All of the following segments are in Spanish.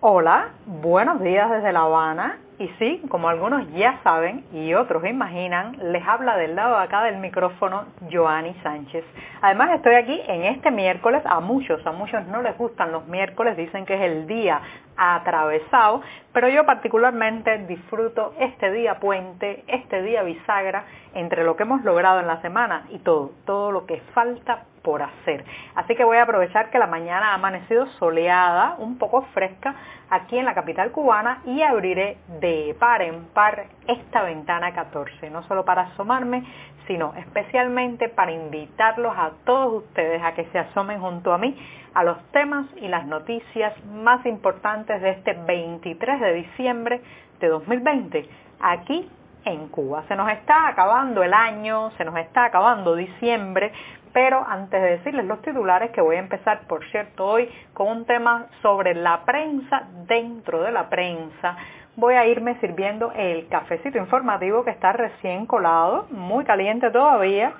Hola, buenos días desde La Habana. Y sí, como algunos ya saben y otros imaginan, les habla del lado de acá del micrófono Joanny Sánchez. Además estoy aquí en este miércoles, a muchos, a muchos no les gustan los miércoles, dicen que es el día atravesado, pero yo particularmente disfruto este día puente, este día bisagra, entre lo que hemos logrado en la semana y todo, todo lo que falta hacer. Así que voy a aprovechar que la mañana ha amanecido soleada, un poco fresca aquí en la capital cubana y abriré de par en par esta ventana 14, no solo para asomarme, sino especialmente para invitarlos a todos ustedes a que se asomen junto a mí a los temas y las noticias más importantes de este 23 de diciembre de 2020 aquí en Cuba. Se nos está acabando el año, se nos está acabando diciembre, pero antes de decirles los titulares, que voy a empezar, por cierto, hoy con un tema sobre la prensa dentro de la prensa, voy a irme sirviendo el cafecito informativo que está recién colado, muy caliente todavía,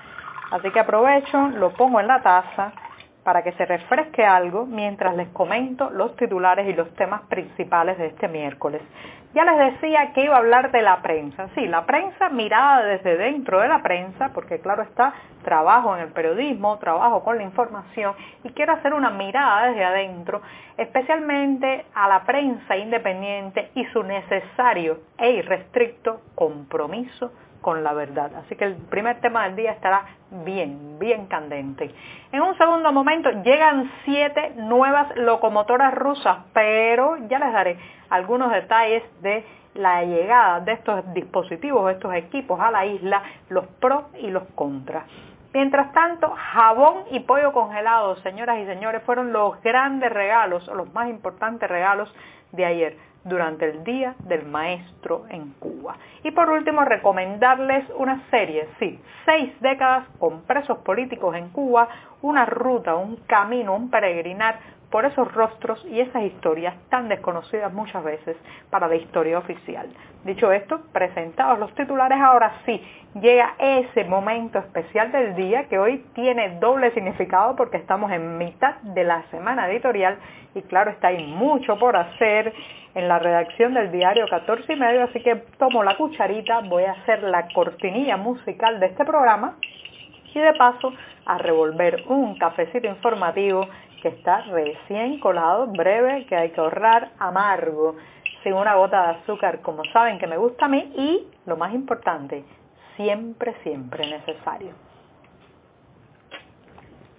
así que aprovecho, lo pongo en la taza para que se refresque algo mientras les comento los titulares y los temas principales de este miércoles. Ya les decía que iba a hablar de la prensa. Sí, la prensa mirada desde dentro de la prensa, porque claro está, trabajo en el periodismo, trabajo con la información y quiero hacer una mirada desde adentro, especialmente a la prensa independiente y su necesario e irrestricto compromiso con la verdad. Así que el primer tema del día estará bien, bien candente. En un segundo momento llegan siete nuevas locomotoras rusas, pero ya les daré algunos detalles de la llegada de estos dispositivos, estos equipos a la isla, los pros y los contras. Mientras tanto, jabón y pollo congelado, señoras y señores, fueron los grandes regalos, los más importantes regalos de ayer durante el Día del Maestro en Cuba. Y por último, recomendarles una serie, sí, seis décadas con presos políticos en Cuba, una ruta, un camino, un peregrinar por esos rostros y esas historias tan desconocidas muchas veces para la historia oficial. Dicho esto, presentados los titulares, ahora sí, llega ese momento especial del día que hoy tiene doble significado porque estamos en mitad de la semana editorial y claro está hay mucho por hacer en la redacción del diario 14 y medio, así que tomo la cucharita, voy a hacer la cortinilla musical de este programa y de paso a revolver un cafecito informativo que está recién colado, breve, que hay que ahorrar, amargo, sin una gota de azúcar, como saben que me gusta a mí, y, lo más importante, siempre, siempre necesario.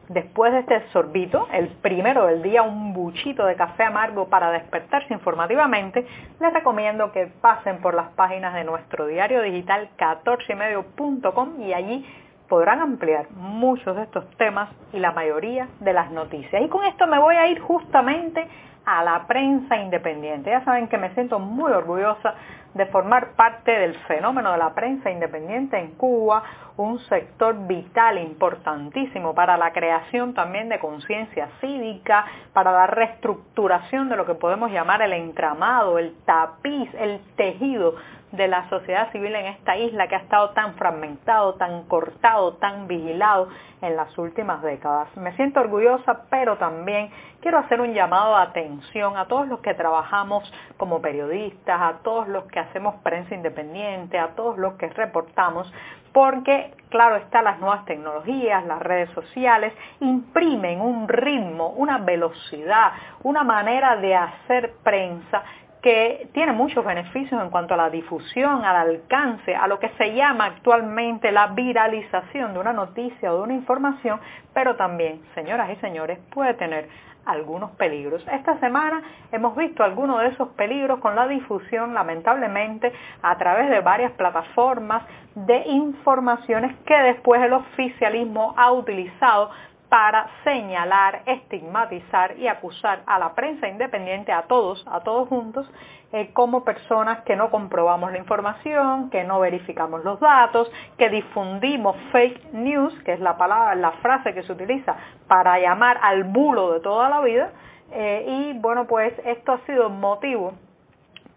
Después de este sorbito, el primero del día, un buchito de café amargo para despertarse informativamente, les recomiendo que pasen por las páginas de nuestro diario digital 14medio.com y allí podrán ampliar muchos de estos temas y la mayoría de las noticias. Y con esto me voy a ir justamente a la prensa independiente. Ya saben que me siento muy orgullosa de formar parte del fenómeno de la prensa independiente en Cuba, un sector vital, importantísimo para la creación también de conciencia cívica, para la reestructuración de lo que podemos llamar el entramado, el tapiz, el tejido de la sociedad civil en esta isla que ha estado tan fragmentado, tan cortado, tan vigilado en las últimas décadas. Me siento orgullosa, pero también quiero hacer un llamado de atención a todos los que trabajamos como periodistas, a todos los que hacemos prensa independiente, a todos los que reportamos, porque claro está, las nuevas tecnologías, las redes sociales imprimen un ritmo, una velocidad, una manera de hacer prensa que tiene muchos beneficios en cuanto a la difusión, al alcance, a lo que se llama actualmente la viralización de una noticia o de una información, pero también, señoras y señores, puede tener algunos peligros. Esta semana hemos visto algunos de esos peligros con la difusión, lamentablemente, a través de varias plataformas de informaciones que después el oficialismo ha utilizado para señalar, estigmatizar y acusar a la prensa independiente, a todos, a todos juntos, eh, como personas que no comprobamos la información, que no verificamos los datos, que difundimos fake news, que es la palabra, la frase que se utiliza para llamar al bulo de toda la vida. Eh, y bueno, pues esto ha sido motivo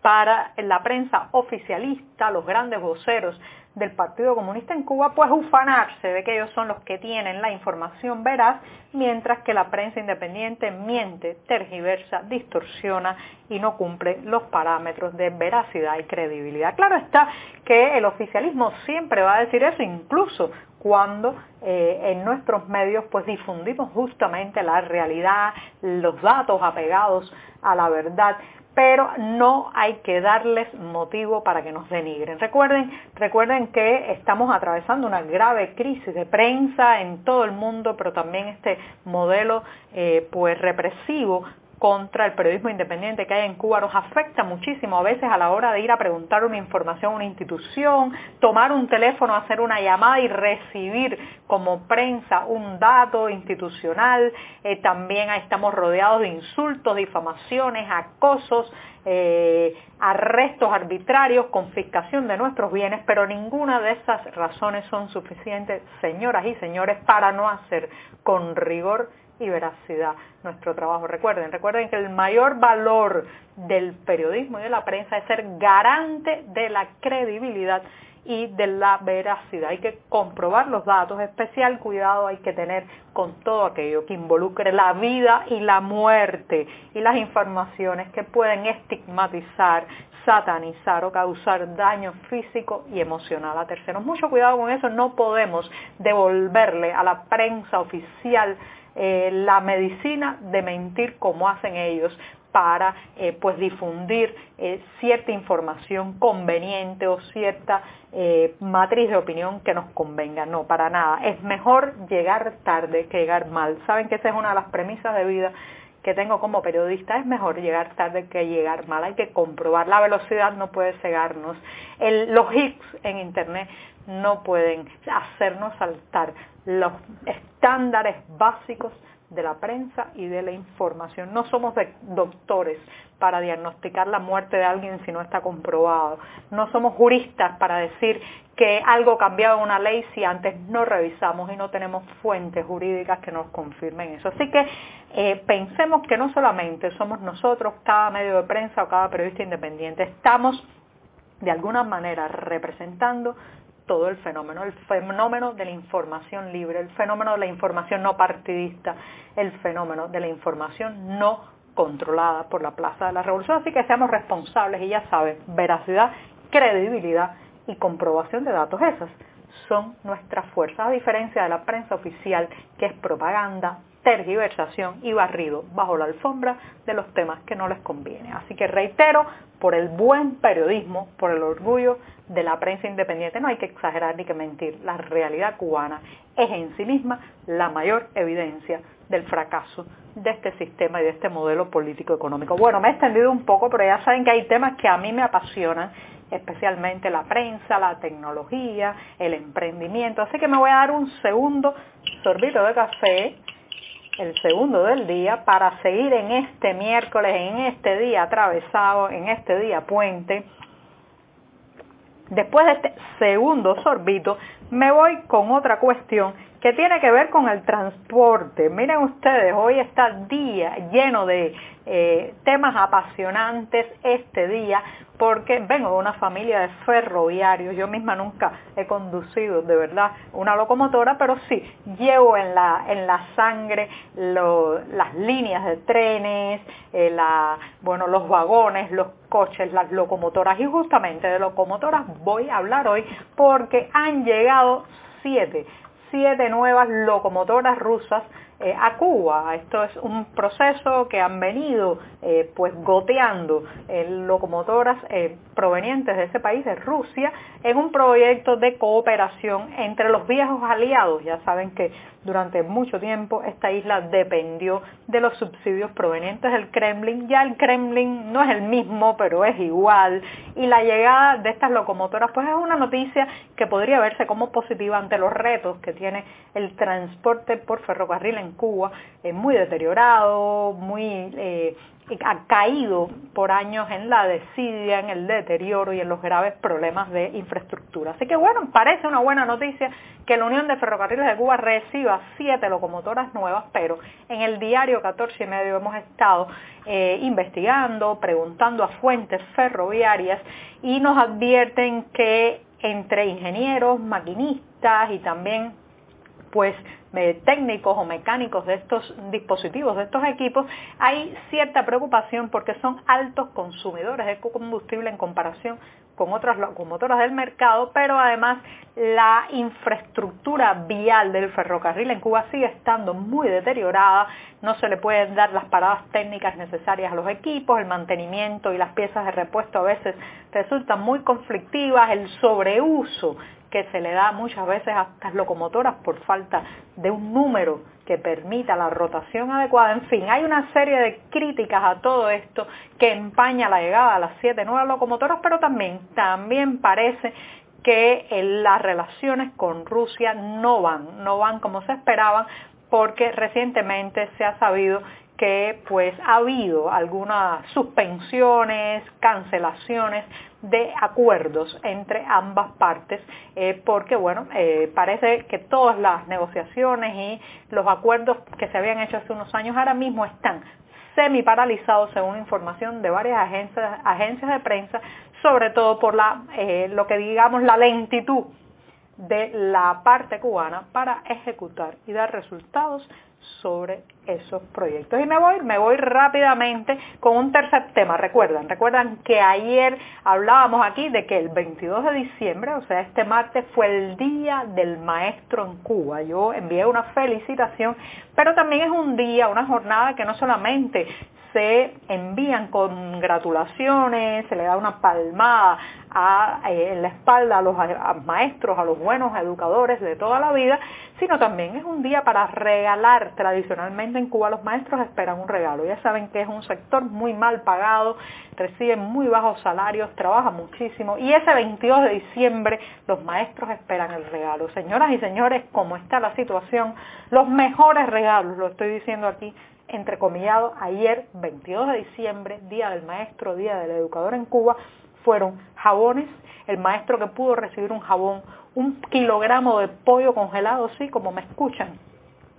para la prensa oficialista, los grandes voceros del Partido Comunista en Cuba, pues ufanarse de que ellos son los que tienen la información veraz, mientras que la prensa independiente miente, tergiversa, distorsiona y no cumple los parámetros de veracidad y credibilidad. Claro está que el oficialismo siempre va a decir eso, incluso cuando eh, en nuestros medios pues difundimos justamente la realidad, los datos apegados a la verdad pero no hay que darles motivo para que nos denigren. Recuerden, recuerden que estamos atravesando una grave crisis de prensa en todo el mundo, pero también este modelo eh, pues represivo contra el periodismo independiente que hay en Cuba nos afecta muchísimo a veces a la hora de ir a preguntar una información a una institución, tomar un teléfono, hacer una llamada y recibir como prensa un dato institucional. Eh, también estamos rodeados de insultos, difamaciones, acosos, eh, arrestos arbitrarios, confiscación de nuestros bienes, pero ninguna de esas razones son suficientes, señoras y señores, para no hacer con rigor y veracidad nuestro trabajo. Recuerden, recuerden que el mayor valor del periodismo y de la prensa es ser garante de la credibilidad y de la veracidad. Hay que comprobar los datos, especial cuidado hay que tener con todo aquello que involucre la vida y la muerte y las informaciones que pueden estigmatizar, satanizar o causar daño físico y emocional a terceros. Mucho cuidado con eso, no podemos devolverle a la prensa oficial eh, la medicina de mentir como hacen ellos para eh, pues difundir eh, cierta información conveniente o cierta matriz de opinión que nos convenga. No, para nada. Es mejor llegar tarde que llegar mal. Saben que esa es una de las premisas de vida que tengo como periodista, es mejor llegar tarde que llegar mal. Hay que comprobar. La velocidad no puede cegarnos. los hits en Internet no pueden hacernos saltar los estándares básicos de la prensa y de la información. No somos doctores para diagnosticar la muerte de alguien si no está comprobado. No somos juristas para decir que algo cambiado en una ley si antes no revisamos y no tenemos fuentes jurídicas que nos confirmen eso. Así que eh, pensemos que no solamente somos nosotros, cada medio de prensa o cada periodista independiente, estamos de alguna manera representando todo el fenómeno, el fenómeno de la información libre, el fenómeno de la información no partidista, el fenómeno de la información no controlada por la Plaza de la Revolución. Así que seamos responsables y ya saben, veracidad, credibilidad y comprobación de datos. Esas son nuestras fuerzas, a diferencia de la prensa oficial que es propaganda, tergiversación y barrido bajo la alfombra de los temas que no les conviene. Así que reitero, por el buen periodismo, por el orgullo de la prensa independiente, no hay que exagerar ni que mentir. La realidad cubana es en sí misma la mayor evidencia del fracaso de este sistema y de este modelo político-económico. Bueno, me he extendido un poco, pero ya saben que hay temas que a mí me apasionan, especialmente la prensa, la tecnología, el emprendimiento. Así que me voy a dar un segundo sorbito de café el segundo del día, para seguir en este miércoles, en este día atravesado, en este día puente. Después de este segundo sorbito, me voy con otra cuestión que tiene que ver con el transporte. Miren ustedes, hoy está día lleno de eh, temas apasionantes este día porque vengo de una familia de ferroviarios. Yo misma nunca he conducido de verdad una locomotora, pero sí llevo en la, en la sangre las líneas de trenes, eh, bueno, los vagones, los coches, las locomotoras. Y justamente de locomotoras voy a hablar hoy porque han llegado siete siete nuevas locomotoras rusas eh, a Cuba. Esto es un proceso que han venido eh, pues goteando eh, locomotoras provenientes de ese país, de Rusia, en un proyecto de cooperación entre los viejos aliados. Ya saben que durante mucho tiempo esta isla dependió de los subsidios provenientes del Kremlin. Ya el Kremlin no es el mismo, pero es igual. Y la llegada de estas locomotoras pues es una noticia que podría verse como positiva ante los retos que tiene el transporte por ferrocarril en Cuba, Es muy deteriorado, muy eh, ha caído por años en la desidia, en el deterioro y en los graves problemas de infraestructura. Así que bueno, parece una buena noticia que la Unión de Ferrocarriles de Cuba reciba siete locomotoras nuevas, pero en el diario 14 y medio hemos estado eh, investigando, preguntando a fuentes ferroviarias y nos advierten que entre ingenieros, maquinistas y también pues técnicos o mecánicos de estos dispositivos, de estos equipos, hay cierta preocupación porque son altos consumidores de combustible en comparación con otras locomotoras del mercado, pero además la infraestructura vial del ferrocarril en Cuba sigue estando muy deteriorada, no se le pueden dar las paradas técnicas necesarias a los equipos, el mantenimiento y las piezas de repuesto a veces resultan muy conflictivas, el sobreuso que se le da muchas veces a estas locomotoras por falta de un número que permita la rotación adecuada. En fin, hay una serie de críticas a todo esto que empaña la llegada a las siete nuevas locomotoras, pero también, también parece que las relaciones con Rusia no van, no van como se esperaban, porque recientemente se ha sabido que pues ha habido algunas suspensiones, cancelaciones de acuerdos entre ambas partes, eh, porque bueno, eh, parece que todas las negociaciones y los acuerdos que se habían hecho hace unos años ahora mismo están semi paralizados según información de varias agencias, de prensa, sobre todo por la, eh, lo que digamos la lentitud de la parte cubana para ejecutar y dar resultados sobre esos proyectos. Y me voy, me voy rápidamente con un tercer tema. Recuerdan, recuerdan que ayer hablábamos aquí de que el 22 de diciembre, o sea, este martes fue el Día del Maestro en Cuba. Yo envié una felicitación, pero también es un día, una jornada que no solamente se envían congratulaciones, se le da una palmada eh, en la espalda a los maestros, a los buenos educadores de toda la vida, sino también es un día para regalar. Tradicionalmente en Cuba los maestros esperan un regalo. Ya saben que es un sector muy mal pagado, reciben muy bajos salarios, trabajan muchísimo y ese 22 de diciembre los maestros esperan el regalo. Señoras y señores, como está la situación, los mejores regalos, lo estoy diciendo aquí, entrecomillado, ayer 22 de diciembre, Día del Maestro, Día del Educador en Cuba, fueron jabones, el maestro que pudo recibir un jabón, un kilogramo de pollo congelado, sí, como me escuchan.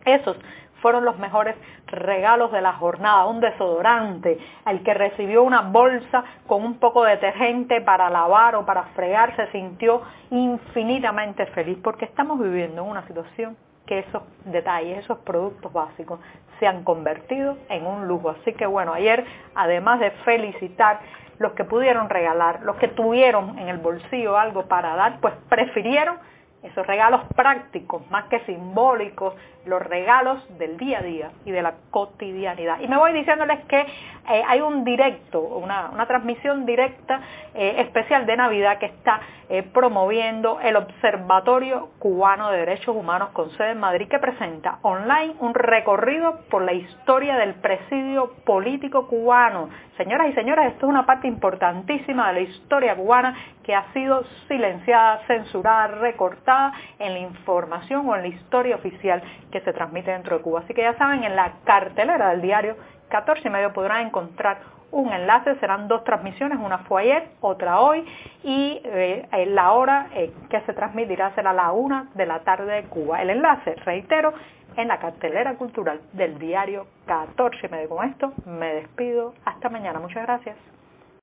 Esos fueron los mejores regalos de la jornada, un desodorante, el que recibió una bolsa con un poco de detergente para lavar o para fregar, se sintió infinitamente feliz porque estamos viviendo en una situación que esos detalles, esos productos básicos se han convertido en un lujo. Así que bueno, ayer, además de felicitar los que pudieron regalar, los que tuvieron en el bolsillo algo para dar, pues prefirieron esos regalos prácticos, más que simbólicos, los regalos del día a día y de la cotidianidad. Y me voy diciéndoles que eh, hay un directo, una, transmisión directa eh, especial de Navidad que está eh, promoviendo el Observatorio Cubano de Derechos Humanos con sede en Madrid, que presenta online un recorrido por la historia del presidio político cubano. Señoras y señores, esto es una parte importantísima de la historia cubana que ha sido silenciada, censurada, recortada en la información o en la historia oficial que se transmite dentro de Cuba. Así que ya saben, en la cartelera del diario 14 y medio podrán encontrar un enlace, serán dos transmisiones, una fue ayer, otra hoy, y eh, la hora eh, que se transmitirá será la una de la tarde de Cuba. El enlace, reitero, en la cartelera cultural del diario 14 y medio. Con esto me despido. Hasta mañana. Muchas gracias.